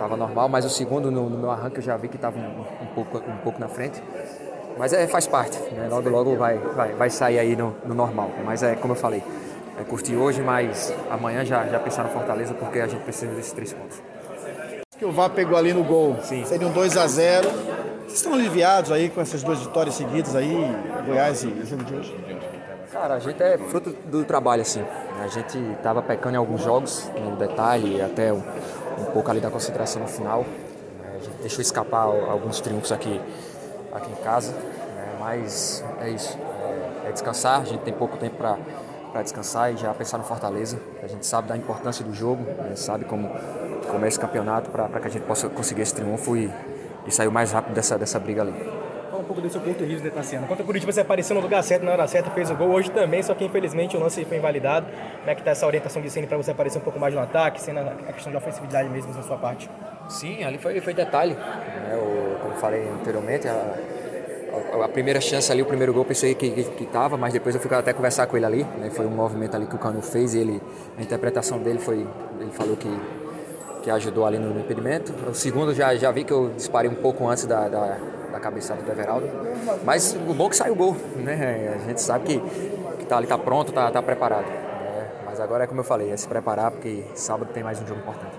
tava normal, mas o segundo no, no meu arranque eu já vi que estava um, um, pouco, um pouco na frente. Mas é, faz parte, né? logo logo vai, vai, vai sair aí no, no normal. Mas é como eu falei, é curtir hoje, mas amanhã já, já pensar no Fortaleza porque a gente precisa desses três pontos. Que o VAR pegou ali no gol, Sim. seria um 2 a 0 Vocês estão aliviados aí com essas duas vitórias seguidas aí, Goiás e o jogo de hoje? Cara, a gente é fruto do trabalho, assim. A gente estava pecando em alguns jogos, no detalhe, até um, um pouco ali da concentração no final. A gente deixou escapar alguns triunfos aqui, aqui em casa, né? mas é isso. É, é descansar, a gente tem pouco tempo para para descansar e já pensar no Fortaleza. A gente sabe da importância do jogo, né? sabe como, como é esse campeonato para que a gente possa conseguir esse triunfo e, e sair o mais rápido dessa, dessa briga ali. Fala um pouco do seu ponto de vista, Tassiano. Contra o Curitiba, você apareceu no lugar certo, na hora certa, fez o gol. Hoje também, só que infelizmente o lance foi invalidado. Como é que tá essa orientação de cena para você aparecer um pouco mais no ataque, sendo a questão de ofensividade mesmo na sua parte? Sim, ali foi, foi detalhe. Né? O, como falei anteriormente, a, a, a, primeira chance ali, o primeiro gol, pensei que, que, que tava, mas depois eu fui até conversar com ele ali. Né? Foi um movimento ali que o Cano fez ele, a interpretação dele foi, ele falou que, que ajudou ali no, no impedimento. O segundo já, já vi que eu disparei um pouco antes da, da, da cabeçada do Everaldo. Mas o bom é que saiu o gol, né? A gente sabe que, que tá ali, tá pronto, tá, tá preparado. Né? Mas agora é como eu falei, é se preparar porque sábado tem mais um jogo importante.